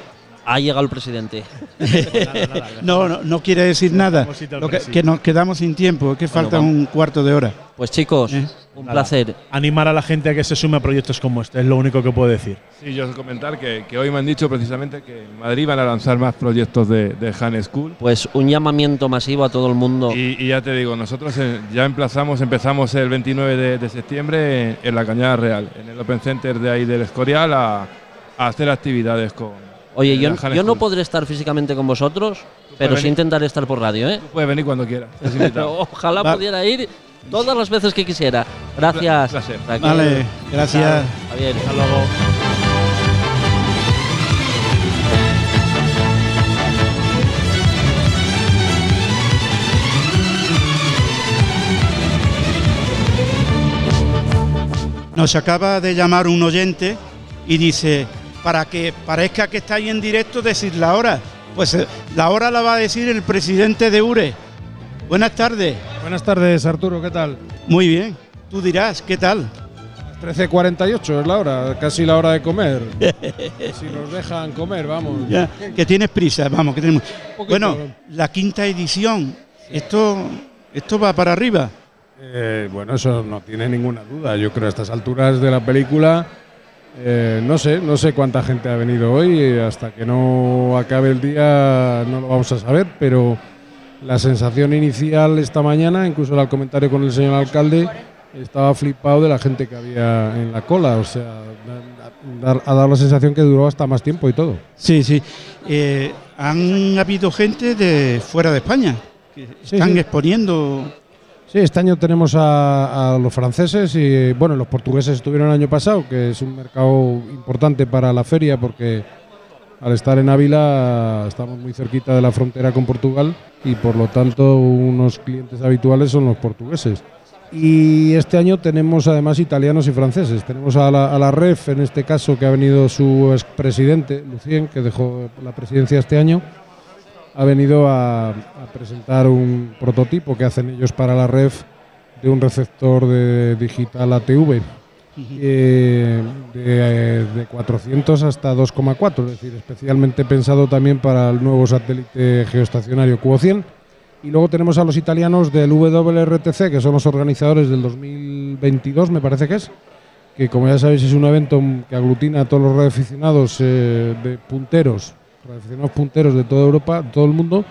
Ha llegado el presidente. no, no, no quiere decir nada. Lo que, nos quedamos sin tiempo, es que Bueno, falta un cuarto de hora. Pues chicos, un Nada, placer. Animar a la gente a que se sume a proyectos como este, es lo único que puedo decir. Sí, yo os comentar que, que hoy me han dicho precisamente que en Madrid van a lanzar más proyectos de, de Han School. Pues un llamamiento masivo a todo el mundo. Y, y ya te digo, nosotros eh, ya emplazamos, empezamos el 29 de, de septiembre en, en la Cañada Real, en el Open Center de ahí del Escorial, a, a hacer actividades con. Oye, la yo, yo no podré estar físicamente con vosotros, pero sí venir. intentaré estar por radio, ¿eh? Puedes venir cuando quieras. Ojalá Va- pudiera ir todas las veces que quisiera. Gracias. placer. Vale, gracias. Javier. Hasta luego. Nos acaba de llamar un oyente y dice, para que parezca que está ahí en directo, decir la hora. Pues eh, la hora la va a decir el presidente de URE. Buenas tardes. Buenas tardes, Arturo, ¿qué tal? Muy bien. Tú dirás, ¿qué tal? 13.48 es la hora, casi la hora de comer. si nos dejan comer, vamos. Ya, que tienes prisa, vamos, que tenemos. Bueno, la quinta edición, esto, esto va para arriba. Eh, bueno, eso no tiene ninguna duda. Yo creo a estas alturas de la película, eh, no sé, no sé cuánta gente ha venido hoy. eh, Hasta que no acabe el día no lo vamos a saber, pero la sensación inicial esta mañana, incluso era el comentario con el señor alcalde, estaba flipado de la gente que había en la cola. O sea, ha dado la sensación que duró hasta más tiempo y todo. Sí, sí. Eh, han habido gente de fuera de España que están sí. exponiendo. Sí, este año tenemos a, los franceses y bueno, los portugueses estuvieron el año pasado, que es un mercado importante para la feria porque al estar en Ávila estamos muy cerquita de la frontera con Portugal y por lo tanto unos clientes habituales son los portugueses. Y este año tenemos además italianos y franceses. Tenemos a la, a la REF, en este caso, que ha venido su expresidente, Lucien, que dejó la presidencia este año ha venido a, a presentar un prototipo que hacen ellos para la red de un receptor de digital ATV eh, de, de 400 hasta 2,4, es decir, especialmente pensado también para el nuevo satélite geoestacionario Cubo 100. Y luego tenemos a los italianos del WRTC, que son los organizadores del 2022, me parece que es, que como ya sabéis es un evento que aglutina a todos los radioaficionados eh, de punteros, radioaficionados punteros de toda Europa, todo el mundo,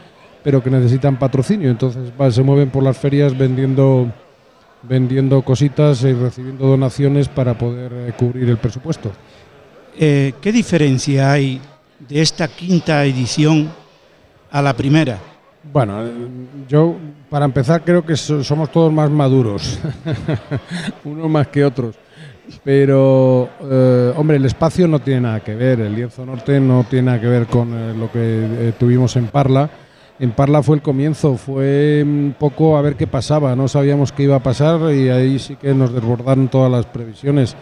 pero que necesitan patrocinio. Entonces va, se mueven por las ferias vendiendo, vendiendo cositas y recibiendo donaciones para poder eh, cubrir el presupuesto. Eh, ¿Qué diferencia hay de esta quinta edición a la primera? Bueno, eh, yo para empezar creo que so- somos todos más maduros, unos más que otros. Pero, eh, hombre, el espacio no tiene nada que ver, el lienzo norte no tiene nada que ver con eh, lo que eh, tuvimos en Parla. En Parla fue el comienzo, fue un poco a ver qué pasaba, no sabíamos qué iba a pasar y ahí sí que nos desbordaron todas las previsiones.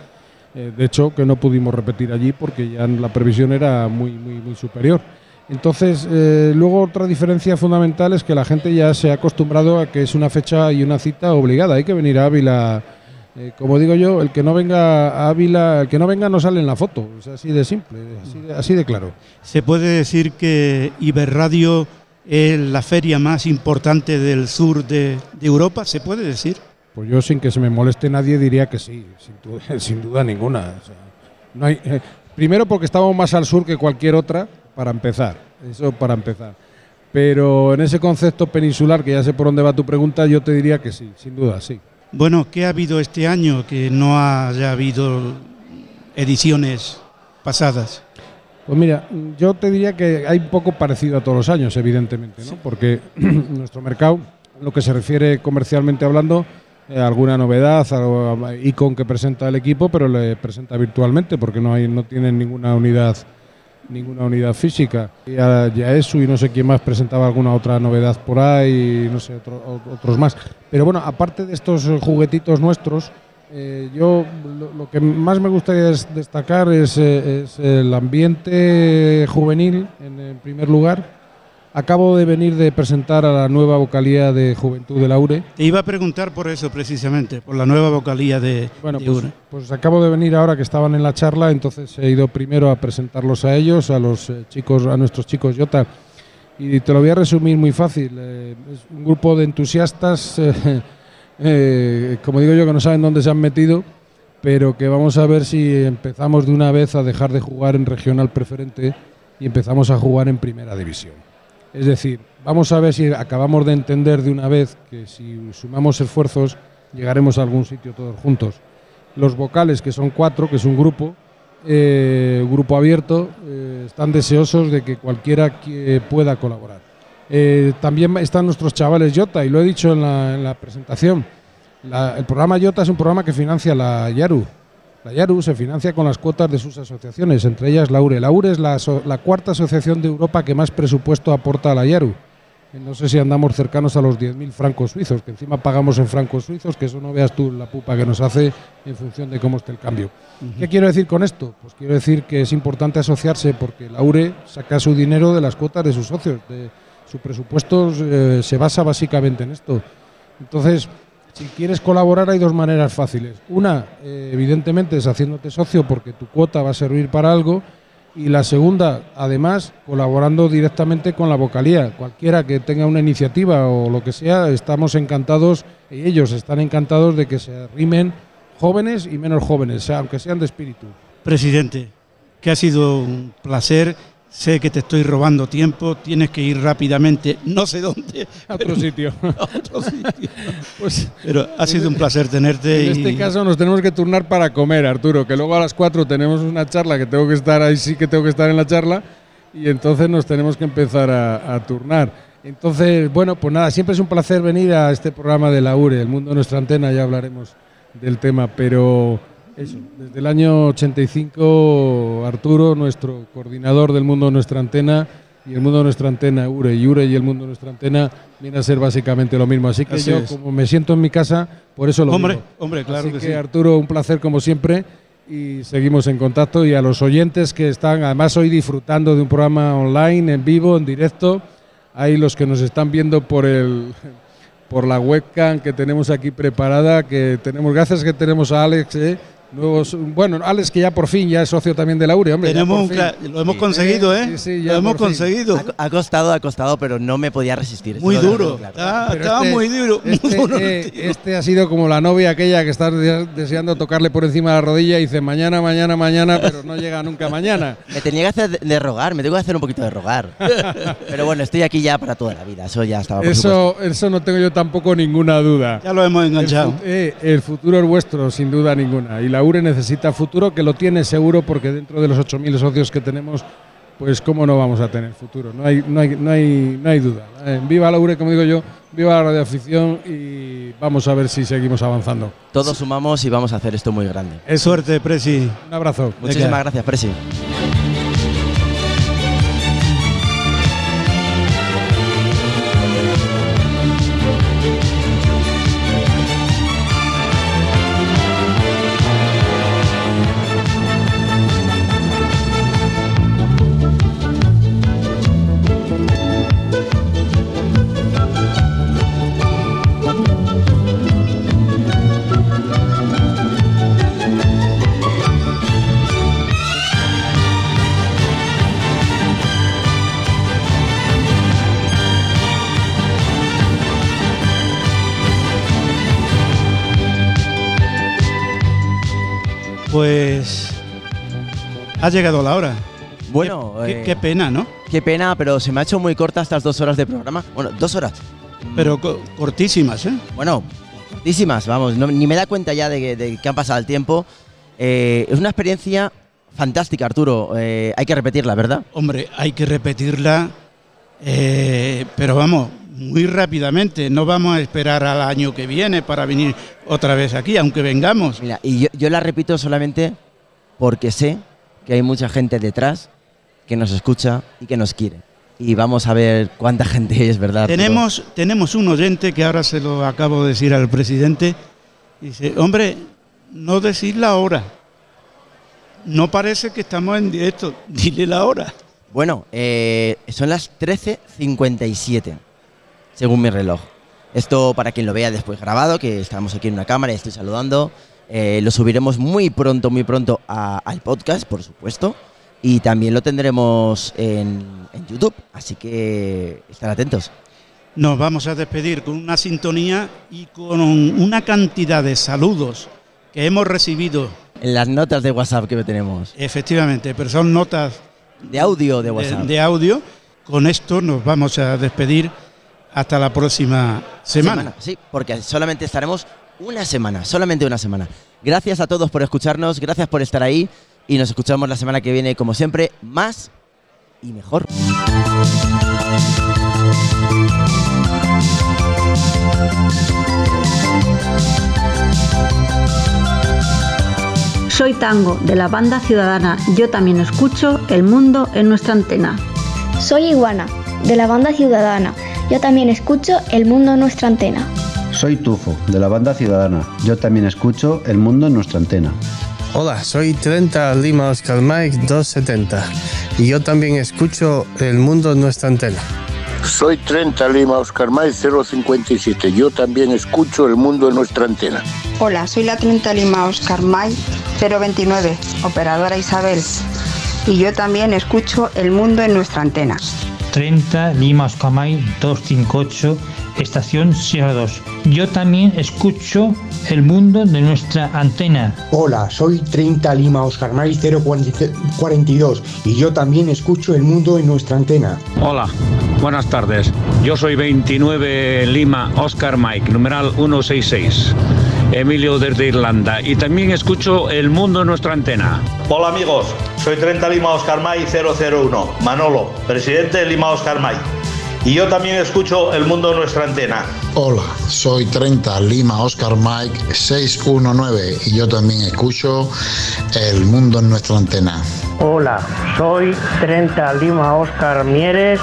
De hecho, que no pudimos repetir allí porque ya la previsión era muy, muy, superior. Entonces, luego otra diferencia fundamental es que la gente ya se ha acostumbrado a que es una fecha y una cita obligada. Hay que venir a Ávila. Eh, como digo yo, el que no venga a Ávila, el que no venga no sale en la foto. Es así de simple, así de, así de claro. Se puede decir que Iberradio es la feria más importante del sur de, de Europa, ¿se puede decir? Pues yo sin que se me moleste nadie diría que sí, sin duda, sin duda ninguna. O sea, no hay, eh, primero porque estamos más al sur que cualquier otra, para empezar. Eso para empezar. Pero en ese concepto peninsular, que ya sé por dónde va tu pregunta, yo te diría que sí, sin duda, sí. Bueno, ¿qué ha habido este año que no haya habido ediciones pasadas? Pues mira, yo te diría que hay un poco parecido a todos los años, evidentemente, ¿no? porque nuestro mercado, lo que se refiere comercialmente hablando, eh, alguna novedad, algo, Icon que presenta el equipo, pero le presenta virtualmente porque no hay, no tienen ninguna unidad, ninguna unidad física. Y a Yaesu y no sé quién más presentaba alguna otra novedad por ahí, no sé, otro- otros más. Pero bueno, aparte de estos eh, juguetitos nuestros, eh, yo lo, que más me gustaría des- destacar es, eh, es el ambiente juvenil, en, en primer lugar. Acabo de venir de presentar a la nueva vocalía de Juventud de Laure. Te iba a preguntar por eso precisamente, por la nueva vocalía de, Bueno, de pues, pues acabo de venir ahora que estaban en la charla, entonces he ido primero a presentarlos a ellos, a los eh, chicos, a nuestros chicos Jota. Y te lo voy a resumir muy fácil. eh, es un grupo de entusiastas, eh, eh, como digo yo, que no saben dónde se han metido, pero que vamos a ver si empezamos de una vez a dejar de jugar en regional preferente y empezamos a jugar en primera división. Es decir, vamos a ver si acabamos de entender de una vez que si sumamos esfuerzos llegaremos a algún sitio todos juntos. Los vocales, que son cuatro, que es un grupo, eh, grupo abierto, eh, están deseosos de que cualquiera pueda colaborar. Eh, también están nuestros chavales Jota, y lo he dicho en la, en la presentación. El programa Jota es un programa que financia la Yaru. La Yaru se financia con las cuotas de sus asociaciones, entre ellas la URE. La URE es la, aso- la cuarta asociación de Europa que más presupuesto aporta a la Yaru. Eh, No sé si andamos cercanos a los 10.000 francos suizos, que encima pagamos en francos suizos, que eso no veas tú la pupa que nos hace en función de cómo esté el cambio. ¿Qué quiero decir con esto? Pues quiero decir que es importante asociarse porque la URE saca su dinero de las cuotas de sus socios. de- su presupuesto eh, se basa básicamente en esto. Entonces, si quieres colaborar hay dos maneras fáciles. Una, eh, evidentemente, es haciéndote socio porque tu cuota va a servir para algo. Y la segunda, además, colaborando directamente con la vocalía. Cualquiera que tenga una iniciativa o lo que sea, estamos encantados, y ellos están encantados de que se rimen jóvenes y menos jóvenes, aunque sean de espíritu. Presidente, que ha sido un placer. Sé que te estoy robando tiempo, tienes que ir rápidamente, no sé dónde. A otro sitio. a otro sitio. Pues, Pero ha sido un placer tenerte. En y- este caso nos tenemos que turnar para comer, Arturo, que luego a las 4 tenemos una charla que tengo que estar, ahí sí que tengo que estar en la charla, y entonces nos tenemos que empezar a, a turnar. Entonces, bueno, pues nada, siempre es un placer venir a este programa de la URE, El Mundo de Nuestra Antena, ya hablaremos del tema, pero eso, desde el año 85, Arturo, nuestro coordinador del Mundo de Nuestra Antena, y el Mundo de Nuestra Antena, URE, y URE y el Mundo de Nuestra Antena, viene a ser básicamente lo mismo. Así que Así yo, es. como me siento en mi casa, por eso lo Hombre, digo. hombre, claro Así que que, sí. Arturo, un placer como siempre y seguimos en contacto y a los oyentes que están además hoy disfrutando de un programa online, en vivo, en directo, hay los que nos están viendo por el por la webcam que tenemos aquí preparada, que tenemos gracias que tenemos a Alex, ¿eh? Nuevos, bueno, Alex que ya por fin ya es socio también de la URE, hombre, Tenemos un lo hemos conseguido, ¿eh? Sí, sí, ya lo hemos fin. conseguido. Ha, ha costado, ha costado, pero no me podía resistir. Muy duro. claro. Está- Pero estaba este- muy duro. muy Este, duro, eh, este ha sido como la novia aquella que estás de- deseando tocarle por encima de la rodilla y dice mañana, mañana, mañana, pero no llega nunca mañana. Me tenía que hacer de, de rogar, me tengo que hacer un poquito de rogar. pero bueno, estoy aquí ya para toda la vida, eso ya estaba por supuesto. Eso, eso no tengo yo tampoco ninguna duda. Ya lo hemos enganchado. El, eh, el futuro es vuestro, sin duda ninguna. Y la URE necesita futuro, que lo tiene seguro, porque dentro de los 8.000 socios que tenemos, pues cómo no vamos a tener futuro. No hay, no hay, no hay, no hay duda. Eh, viva la URE, como digo yo, viva la radioafición y vamos a ver si seguimos avanzando. Todos sumamos y vamos a hacer esto muy grande. Es suerte, Presi. Un abrazo. Muchísimas gracias, Presi. Ha llegado la hora. Bueno, Qué, eh, qué pena, ¿no? qué pena, pero se me ha hecho muy corta estas dos horas de programa. Bueno, dos horas. Pero co- cortísimas, ¿eh? Bueno, cortísimas, vamos, no- ni me da cuenta ya de que, de que han pasado el tiempo. Eh, es una experiencia fantástica, Arturo. Eh, hay que repetirla, ¿verdad? Hombre, hay que repetirla, eh, pero vamos, muy rápidamente. No vamos a esperar al año que viene para venir otra vez aquí, aunque vengamos. Mira, y yo, yo la repito solamente porque sé que hay mucha gente detrás que nos escucha y que nos quiere. Y vamos a ver cuánta gente es, ¿verdad? Tenemos, tenemos un oyente que ahora se lo acabo de decir al presidente. Dice, hombre, no decir la hora. No parece que estamos en directo. Dile la hora. Bueno, eh, son las 13.57, según mi reloj. Esto para quien lo vea después grabado, que estamos aquí en una cámara y estoy saludando. Eh, lo subiremos muy pronto, muy pronto a- al podcast, por supuesto. Y también lo tendremos en, en YouTube, así que estar atentos. Nos vamos a despedir con una sintonía y con una cantidad de saludos que hemos recibido. En las notas de WhatsApp que tenemos. Efectivamente, pero son notas De audio de WhatsApp. de audio. Con esto nos vamos a despedir hasta la próxima semana. Sí, porque solamente estaremos una semana, solamente una semana. Gracias a todos por escucharnos, gracias por estar ahí y nos escuchamos la semana que viene, como siempre, más y mejor. Soy Tango, de la banda Ciudadana. Yo también escucho El Mundo en nuestra antena. Soy Iguana, de la banda Ciudadana. Yo también escucho El Mundo en nuestra antena. Soy Tufo, de la banda Ciudadana. Yo también escucho El Mundo en nuestra antena. Hola, soy 30 Lima Oscar Mike 270 y yo también escucho El Mundo en nuestra antena. Soy 30 Lima Oscar May 057. Yo también escucho el mundo en nuestra antena. Hola, soy la 30 Lima Oscar May 029, operadora Isabel. Y yo también escucho El Mundo en nuestra antena. 30 Lima Oscamay 258, estación Sierra 2. Yo también escucho el mundo de nuestra antena. Hola, soy 30 Lima Oscar May 042 y yo también escucho el mundo en nuestra antena. Hola, buenas tardes. Yo soy 29 Lima Oscar Mike, numeral 166. Emilio desde Irlanda y también escucho El Mundo en nuestra antena. Hola amigos, soy 30 Lima Oscar May 001, Manolo, presidente de Lima Oscar May. Y yo también escucho El Mundo en nuestra antena. Hola, soy 30 Lima Oscar Mike 619 y yo también escucho El Mundo en nuestra antena. Hola, soy 30 Lima Oscar Mieres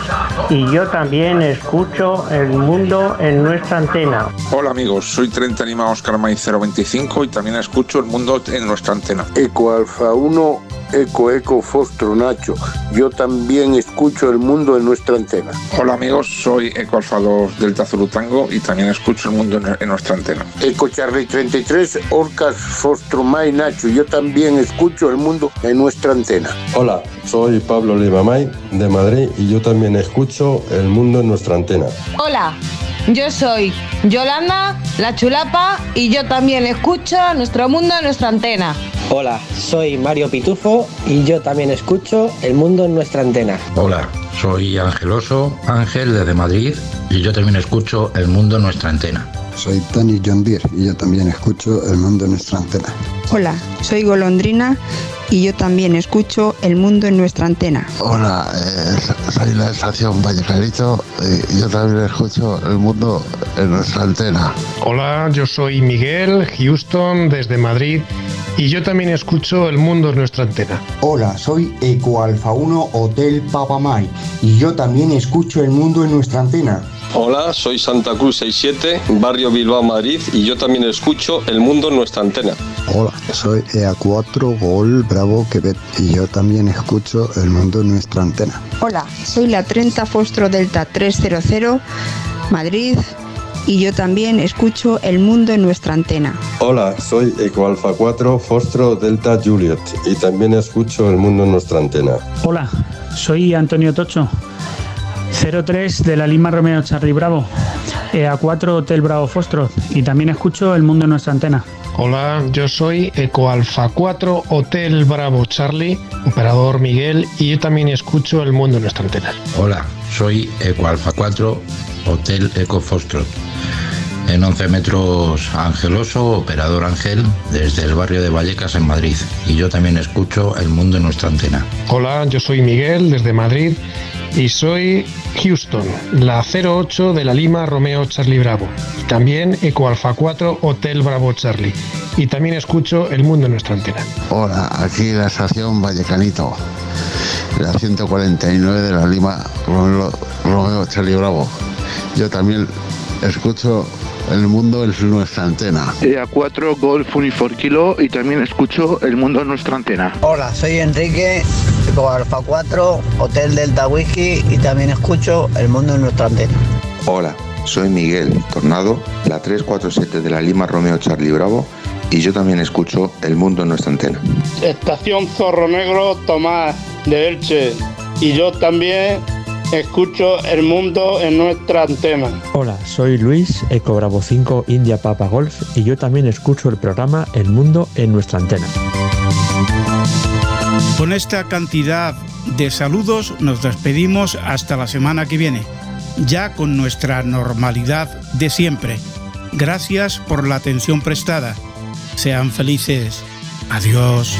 y yo también escucho El Mundo en nuestra antena. Hola amigos, soy 30 Lima Oscar May 025 y también escucho el mundo en nuestra antena. Eco Alfa 1, Eco Eco Fostro Nacho. Yo también escucho el mundo en nuestra antena. Hola amigos, soy Eco Alfa 2 Delta Zulu Tango y también escucho el mundo en, en nuestra antena. Eco Charlie 33, Orcas Fostro May Nacho. Yo también escucho el mundo en nuestra antena. Hola, soy Pablo Limamay de Madrid y yo también escucho El Mundo en nuestra antena. Hola, yo soy Yolanda, la chulapa, y yo también escucho Nuestro Mundo en nuestra antena. Hola, soy Mario Pitufo y yo también escucho El Mundo en nuestra antena. Hola, soy Angeloso, Ángel desde Madrid y yo también escucho El Mundo en nuestra antena. Soy Tony John Deere y yo también escucho El Mundo en nuestra antena. Hola, soy Golondrina y yo también escucho El Mundo en nuestra antena. Hola, eh, soy la estación Valle Clarito y yo también escucho El Mundo en nuestra antena. Hola, yo soy Miguel Houston desde Madrid y yo también escucho El Mundo en nuestra antena. Hola, soy Eco Alfa 1 Hotel Papamay y yo también escucho El Mundo en nuestra antena. Hola, soy Santa Cruz 67, barrio Bilbao, Madrid, y yo también escucho El Mundo en nuestra antena. Hola, soy EA4 Gol Bravo Quebec y yo también escucho El Mundo en nuestra antena. Hola, soy la 30 Fostro Delta 300, Madrid, y yo también escucho El Mundo en nuestra antena. Hola, soy Eco Alfa 4 Fostro Delta Juliet y también escucho El Mundo en nuestra antena. Hola, soy Antonio Tocho, 03 de la Lima Romeo Charlie Bravo, a 4 Hotel Bravo Fostro y también escucho El Mundo en nuestra antena. Hola, yo soy Eco Alfa 4 Hotel Bravo Charlie, operador Miguel, y yo también escucho El Mundo en nuestra antena. Hola, soy Eco Alfa 4 Hotel Eco Foxtrot. En 11 metros Angeloso, operador Ángel, desde el barrio de Vallecas en Madrid. Y yo también escucho El Mundo en nuestra antena. Hola, yo soy Miguel desde Madrid y soy Houston, la 08 de la Lima Romeo Charlie Bravo. Y también Eco Alfa 4 Hotel Bravo Charlie. Y también escucho El Mundo en nuestra antena. Hola, aquí la estación Vallecanito, la 149 de la Lima Romeo, Romeo Charlie Bravo. Yo también escucho El Mundo en nuestra antena. EA4 Golf Unifor Kilo y también escucho El Mundo en nuestra antena. Hola, soy Enrique, Alfa 4, Hotel Delta Whisky y también escucho El Mundo en nuestra antena. Hola, soy Miguel Tornado, la 347 de la Lima Romeo Charlie Bravo y yo también escucho El Mundo en nuestra antena. Estación Zorro Negro Tomás de Elche y yo también escucho El Mundo en nuestra antena. Hola, soy Luis, Eco Bravo 5 India Papa Golf y yo también escucho el programa El Mundo en nuestra antena. Con esta cantidad de saludos nos despedimos hasta la semana que viene, ya con nuestra normalidad de siempre. Gracias por la atención prestada. Sean felices. Adiós.